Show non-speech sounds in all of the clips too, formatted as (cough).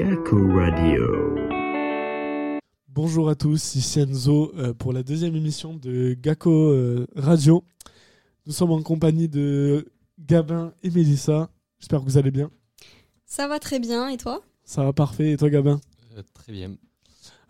Gakko Radio. Bonjour à tous, ici Enzo euh, pour la deuxième émission de Gakko euh, Radio. Nous sommes en compagnie de Gabin et Mélissa. J'espère que vous allez bien. Ça va très bien, et toi? Ça va parfait. Et toi, Gabin? Euh, très bien.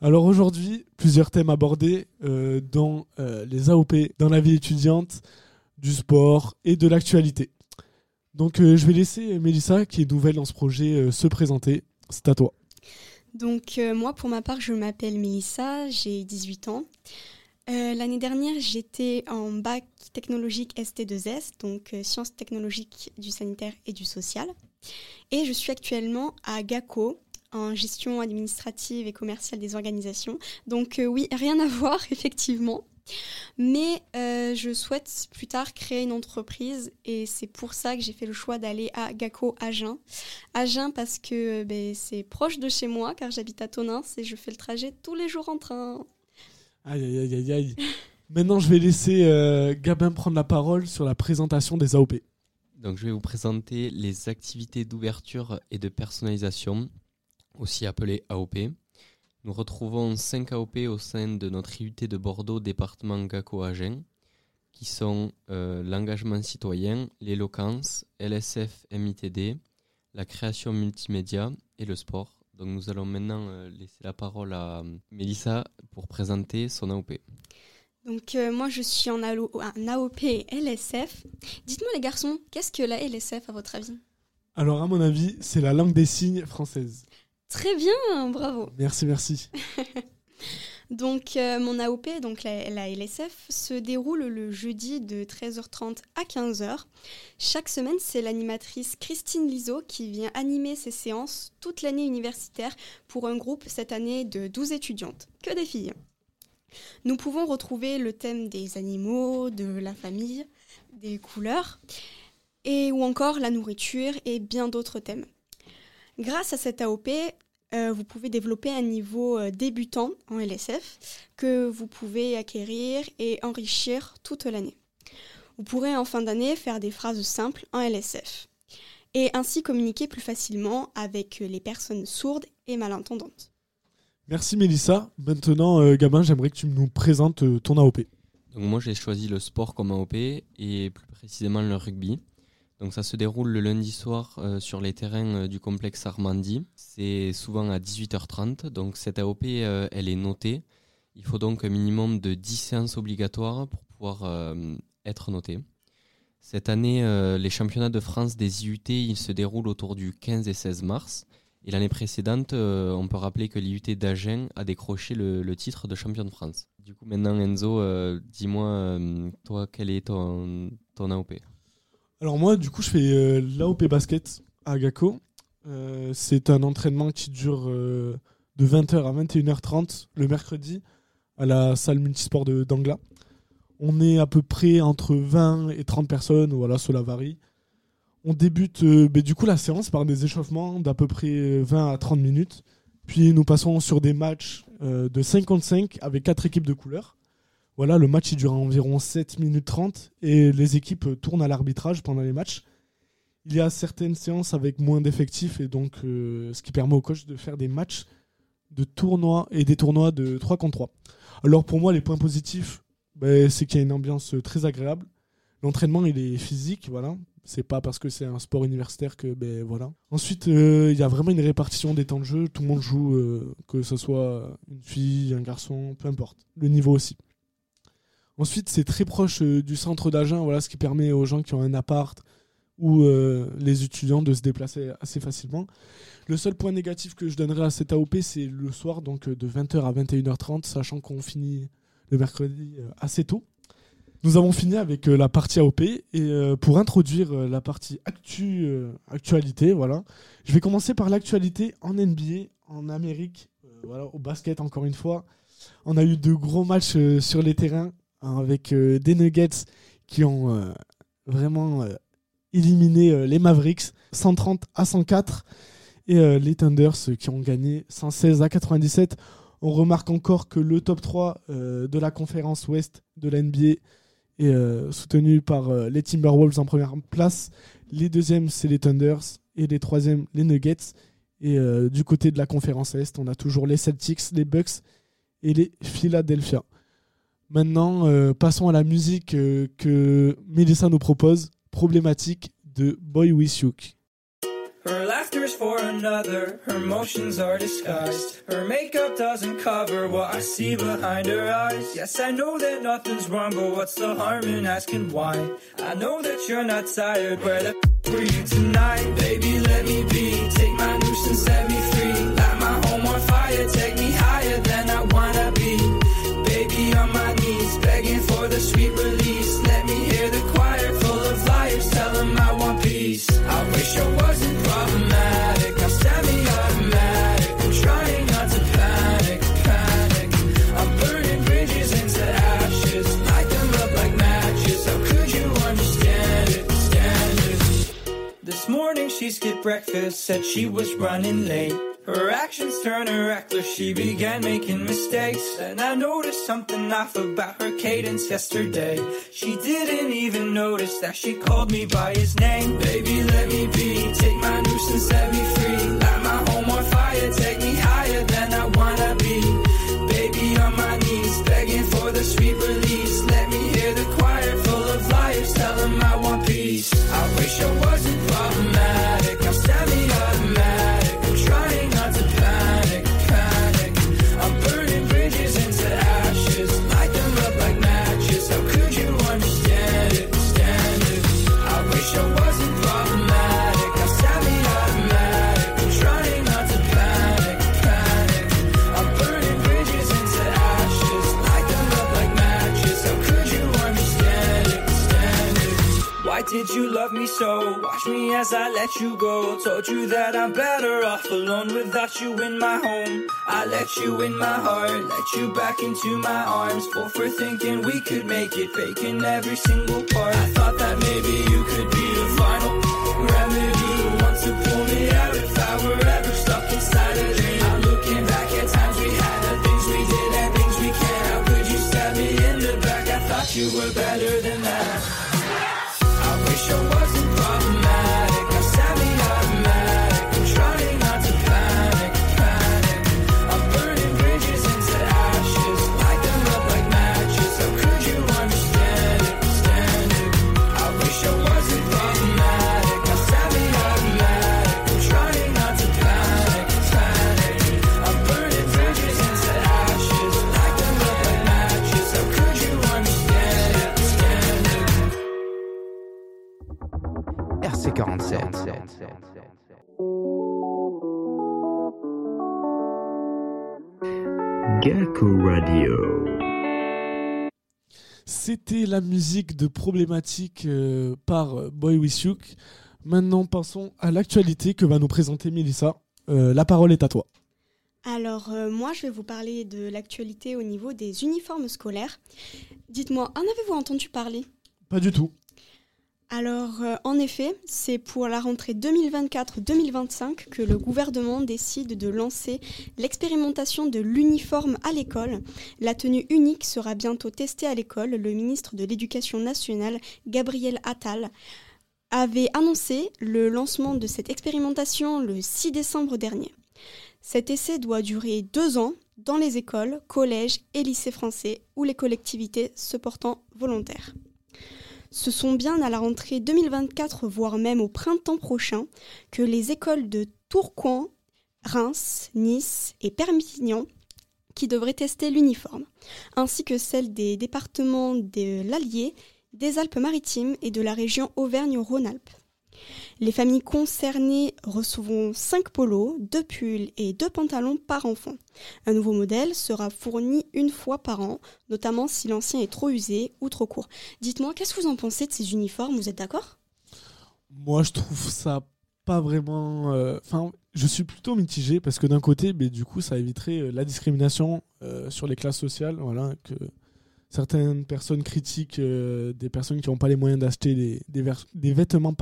Alors aujourd'hui, plusieurs thèmes abordés euh, dans euh, les AOP, dans la vie étudiante, du sport et de l'actualité. Donc euh, je vais laisser Mélissa, qui est nouvelle dans ce projet, euh, se présenter. C'est à toi. Donc euh, moi, pour ma part, je m'appelle Mélissa, j'ai 18 ans. Euh, L'année dernière, j'étais en bac technologique ST2S, donc euh, sciences technologiques du sanitaire et du social. Et je suis actuellement à GACO, en gestion administrative et commerciale des organisations. Donc oui, rien à (laughs) voir, effectivement. Mais euh, je souhaite plus tard créer une entreprise et c'est pour ça que j'ai fait le choix d'aller à GACO Agen. Agen parce que euh, ben, c'est proche de chez moi car j'habite à Tonins et je fais le trajet tous les jours en train. Aïe, aïe, aïe, aïe, aïe. Maintenant, je vais laisser euh, Gabin prendre la parole sur la présentation des AOP. Donc, je vais vous présenter les activités d'ouverture et de personnalisation, aussi appelées AOP. Nous retrouvons 5 AOP au sein de notre IUT de Bordeaux, département GACO-Agen, qui sont euh, l'engagement citoyen, l'éloquence, LSF MITD, la création multimédia et le sport. Donc, nous allons maintenant euh, laisser la parole à euh, Mélissa pour présenter son AOP. Donc euh, moi je suis en, ALO en AOP LSF. Dites-moi les garçons, qu'est-ce que la LSF à votre avis? Alors, à mon avis, c'est la langue des signes française. Très bien, bravo. Merci, merci. (laughs) Donc euh, mon AOP, donc la, la LSF, se déroule le jeudi de 13h30 à 15h. Chaque semaine, c'est l'animatrice Christine Liso qui vient animer ces séances toute l'année universitaire pour un groupe cette année de 12 étudiantes, que des filles. Nous pouvons retrouver le thème des animaux, de la famille, des couleurs, et ou encore la nourriture et bien d'autres thèmes. Grâce à cette AOP, euh, vous pouvez développer un niveau euh, débutant en LSF que vous pouvez acquérir et enrichir toute l'année. Vous pourrez en fin d'année faire des phrases simples en LSF et ainsi communiquer plus facilement avec les personnes sourdes et malentendantes. Merci, Mélissa. Maintenant, euh, Gabin, j'aimerais que tu nous présentes euh, ton AOP. Donc moi j'ai choisi le sport comme AOP et plus précisément le rugby. Donc ça se déroule le lundi soir euh, sur les terrains euh, du complexe Armandie. C'est souvent à 18h30. Donc cette AOP euh, elle est notée. Il faut donc un minimum de 10 séances obligatoires pour pouvoir être noté. Cette année, les championnats de France des IUT ils se déroulent autour du 15 et 16 mars. Et l'année précédente, on peut rappeler que l'IUT d'Agen a décroché le, titre de champion de France. Du coup, maintenant, Enzo, dis-moi, toi, quel est ton, ton AOP Alors moi, du coup, je fais euh, l'AOP basket à Gacko. Euh, c'est un entraînement qui dure euh, de 20h à 21h30 le mercredi à la salle multisport de d'Angla. On est à peu près entre 20 et 30 personnes, voilà, cela varie. On débute euh, ben, du coup la séance par des échauffements d'à peu près euh, 20 à 30 minutes. Puis nous passons sur des matchs de 5 contre 5 avec quatre équipes de couleurs. Voilà, le match il dure environ 7 minutes 30 et les équipes tournent à l'arbitrage pendant les matchs. Il y a certaines séances avec moins d'effectifs et donc euh, ce qui permet au coach de faire des matchs de tournois et des tournois de 3 contre 3. Alors pour moi les points positifs, ben, c'est qu'il y a une ambiance très agréable. L'entraînement il est physique, voilà. C'est pas parce que c'est un sport universitaire que ben voilà. Ensuite, euh, il y a vraiment une répartition des temps de jeu. Tout le monde joue, euh, que ce soit une fille, un garçon, peu importe. Le niveau aussi. Ensuite, c'est très proche euh, du centre d'Agen, voilà, ce qui permet aux gens qui ont un appart ou euh, les étudiants de se déplacer assez facilement. Le seul point négatif que je donnerais à cette AOP, c'est le soir, donc euh, de 20h à 21h30, sachant qu'on finit le mercredi assez tôt. Nous avons fini avec la partie AOP et pour introduire la partie actu, actualité, voilà, je vais commencer par l'actualité en NBA, en Amérique, voilà, au basket encore une fois. On a eu de gros matchs sur les terrains hein, avec euh, des Nuggets qui ont euh, vraiment euh, éliminé les Mavericks 130 à 104 et les Thunders qui ont gagné 116 à 97. On remarque encore que le top 3 euh, de la conférence ouest de la NBA est soutenu par les Timberwolves en première place. Les deuxièmes, c'est les Thunders. Et les troisièmes, les Nuggets. Et du côté de la conférence Est, on a toujours les Celtics, les Bucks et les Philadelphia. Maintenant, euh, passons à la musique euh, que Melissa nous propose, problématique de Boy With You. Her laughter's for another, her motions are disguised. Her makeup doesn't cover what I see behind her eyes. Yes, I know that nothing's wrong, but what's the harm in asking why? I know that you're not tired, where the f- were you tonight? Baby, let me be, take my she skipped breakfast, said she was running late. Her actions turned her reckless, she began making mistakes. And I noticed something off about her cadence yesterday. She didn't even notice that she called me by his name. Baby, let me be, take my and set me free. Light my home on fire, take me higher than I wanna be. Baby, on my knees, begging for the sweet release. Let me hear the choir full of liars, tell them I want peace. I wish I wasn't Why did you love me so? Watch me as I let you go. Told you that I'm better off alone without you in my home. I let you in my heart, let you back into my arms. Full for thinking we could make it, faking every single part. I thought that maybe you could be the final remedy. The one to pull me out if I were ever stuck inside a dream. I'm looking back at times we had, the things we did and things we can. How could you stab me in the back? I thought you were better than that. Wish I wasn't RC47. Gakko Radio. C'était la musique de problématique euh, par euh, Boy With You. Maintenant, passons à l'actualité que va nous présenter Melissa. Euh, la parole est à toi. Alors, euh, moi, je vais vous parler de l'actualité au niveau des uniformes scolaires. Dites-moi, en avez-vous entendu parler? Pas du tout. Alors, euh, en effet, c'est pour la rentrée 2024-2025 que le gouvernement décide de lancer l'expérimentation de l'uniforme à l'école. La tenue unique sera bientôt testée à l'école. Le ministre de l'Éducation nationale, Gabriel Attal, avait annoncé le lancement de cette expérimentation le 6 décembre dernier. Cet essai doit durer deux ans dans les écoles, collèges et lycées français ou les collectivités se portant volontaires. Ce sont bien à la rentrée 2024, voire même au printemps prochain, que les écoles de Tourcoing, Reims, Nice et Perpignan qui devraient tester l'uniforme, ainsi que celles des départements de l'Allier, des Alpes-Maritimes et de la région Auvergne-Rhône-Alpes. Les familles concernées recevront 5 polos, 2 pulls et 2 pantalons par enfant. Un nouveau modèle sera fourni une fois par an, notamment si l'ancien est trop usé ou trop court. Dites-moi, qu'est-ce que vous en pensez de ces uniformes? Vous êtes d'accord? Moi, je trouve ça pas vraiment. euh, Enfin, je suis plutôt mitigé parce que d'un côté, mais du coup, ça éviterait euh, la discrimination euh, sur les classes sociales. Voilà, certaines personnes critiquent euh, des personnes qui n'ont pas les moyens d'acheter des, vêtements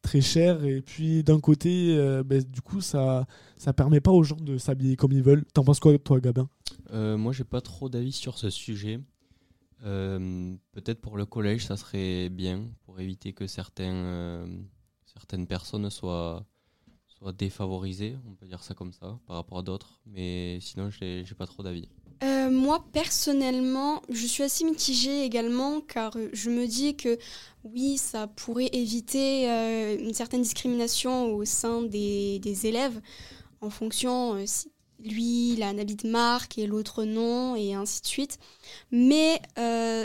très chers. Et puis, d'un côté, euh, ben, du coup, ça ça permet pas aux gens de s'habiller comme ils veulent. T'en penses quoi, toi, Gabin? Euh, moi, j'ai pas trop d'avis sur ce sujet. Euh, Peut-être pour le collège, ça serait bien pour éviter que certaines personnes soient, soient défavorisées, on peut dire ça comme ça, par rapport à d'autres. Mais sinon, j'ai pas trop d'avis. Euh, moi, personnellement, je suis assez mitigée également car euh, je me dis que oui, ça pourrait éviter euh, une certaine discrimination au sein des, des élèves en fonction euh, si lui, il a un habit de marque et l'autre non, et ainsi de suite. Mais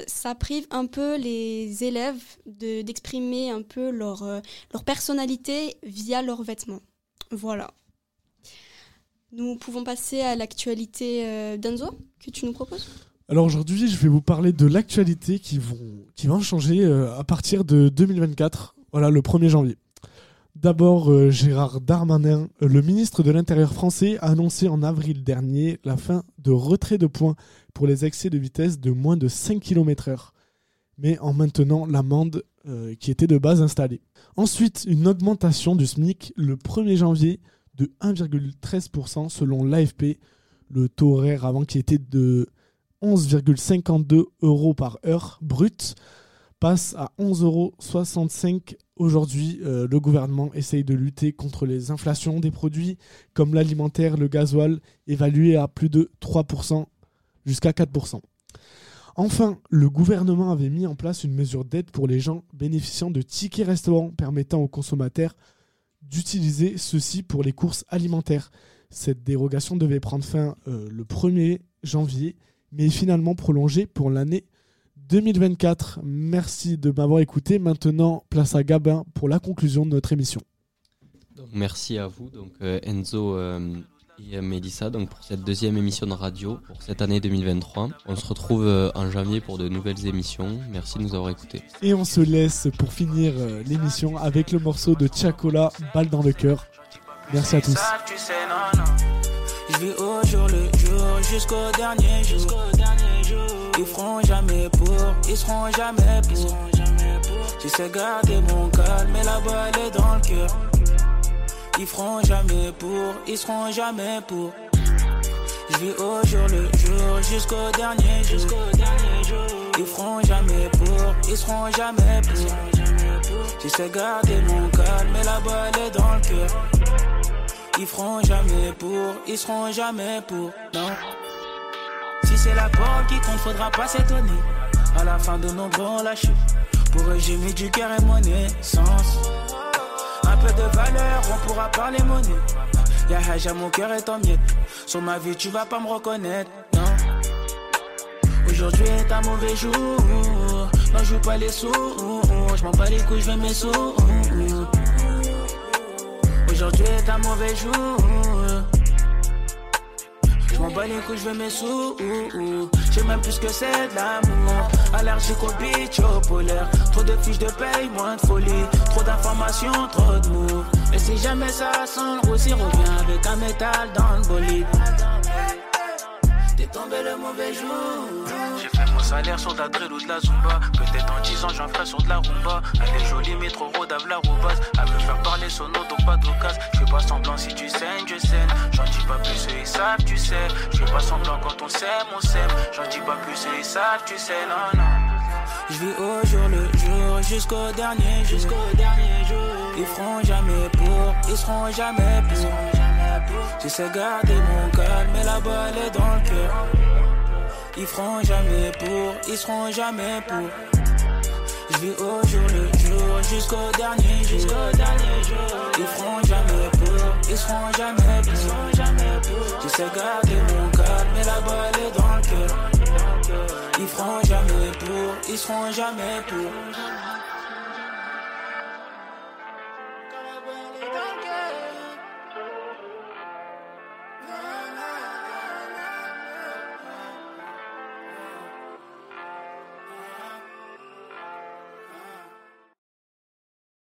ça prive un peu les élèves de- d'exprimer un peu leur, leur personnalité via leurs vêtements. Voilà. Nous pouvons passer à l'actualité euh, d'Enzo que tu nous proposes? Alors aujourd'hui, je vais vous parler de l'actualité qui, vont, qui va changer euh, à partir de 2024, voilà, le 1er janvier. D'abord, euh, Gérard Darmanin, le ministre de l'Intérieur français, a annoncé en avril dernier la fin de retrait de points pour les excès de vitesse de moins de 5 km/h, mais en maintenant l'amende qui était de base installée. Ensuite, une augmentation du SMIC le 1er janvier de 1,13% selon l'AFP, le taux horaire avant qui était de 11,52 euros par heure brut passe à 11,65 euros aujourd'hui. Euh, le gouvernement essaye de lutter contre les inflations des produits comme l'alimentaire, le gasoil, évalué à plus de 3% jusqu'à 4%. Enfin, le gouvernement avait mis en place une mesure d'aide pour les gens bénéficiant de tickets restaurants permettant aux consommateurs d'utiliser ceux-ci pour les courses alimentaires. Cette dérogation devait prendre fin euh, le 1er janvier, mais finalement prolongée pour l'année 2024. Merci de m'avoir écouté. Maintenant, place à Gabin pour la conclusion de notre émission. Merci à vous, donc euh, Enzo euh, et Mélissa, donc pour cette deuxième émission de radio pour cette année 2023. On se retrouve euh, en janvier pour de nouvelles émissions. Merci de nous avoir écoutés. Et on se laisse pour finir euh, l'émission avec le morceau de Chacola, Balle dans le cœur. Merci à tous. Ça, tu sais, non, non. Je vis au jour le jour jusqu'au dernier jour. Ils feront jamais pour, ils seront jamais pour. Je sais garder mon calme, mais la balle est dans le cœur. Ils feront jamais pour, ils seront jamais pour. Je vis au jour le jour jusqu'au dernier jour. Ils feront jamais pour, ils seront jamais pour. Je sais garder mon calme, mais la balle est dans le cœur. Ils feront jamais pour, ils seront jamais pour, non. Si c'est la porte qui compte, faudra pas s'étonner. À la fin de nos bons lâchés, pour eux j'ai mis du cœur et mon essence. Peu de valeur, on pourra parler monnaie. Y'a Haja, mon cœur est en miettes. Sur ma vie, tu vas pas me reconnaître. Aujourd'hui est un mauvais jour. Non, je joue pas les sous. Je m'en bats les couilles, je mes sous. Aujourd'hui est un mauvais jour. Bats les couilles, je veux mes sous. J'ai même plus que c'est de l'amour. Allergique au bitch, au polaire. Trop de fiches de paye, moins de folie. Trop d'informations, trop de mots. Et si jamais ça sent le roussi, reviens avec un métal dans le bolide. T'es tombé le mauvais jour. Mon salaire sur de la drill ou de la zumba. Peut-être en 10 ans j'en ferai sur de la rumba. Elle est jolie mais trop rodave la roubasse. Elle veut faire parler son auto, pas d'occasion. Je fais pas semblant si tu saignes, je saigne. J'en dis pas plus, eux ils savent, tu sais. Je fais pas semblant quand on s'aime, on s'aime. J'en dis pas plus, eux ils savent, tu sais, non, non. Je vis au jour le jour jusqu'au dernier. Jusqu'au dernier jour. Ils feront jamais pour, ils seront jamais pour. Je sais garder mon calme, mais la balle est dans le cœur. Ils feront jamais pour, ils seront jamais pour. Je vis au jour le jour jusqu'au dernier jour. Jusqu'au dernier jour. Ils feront jamais pour, ils seront jamais pour. Je sais garder mon calme, mais la balle est dans le cœur. Ils feront jamais pour, ils seront jamais pour.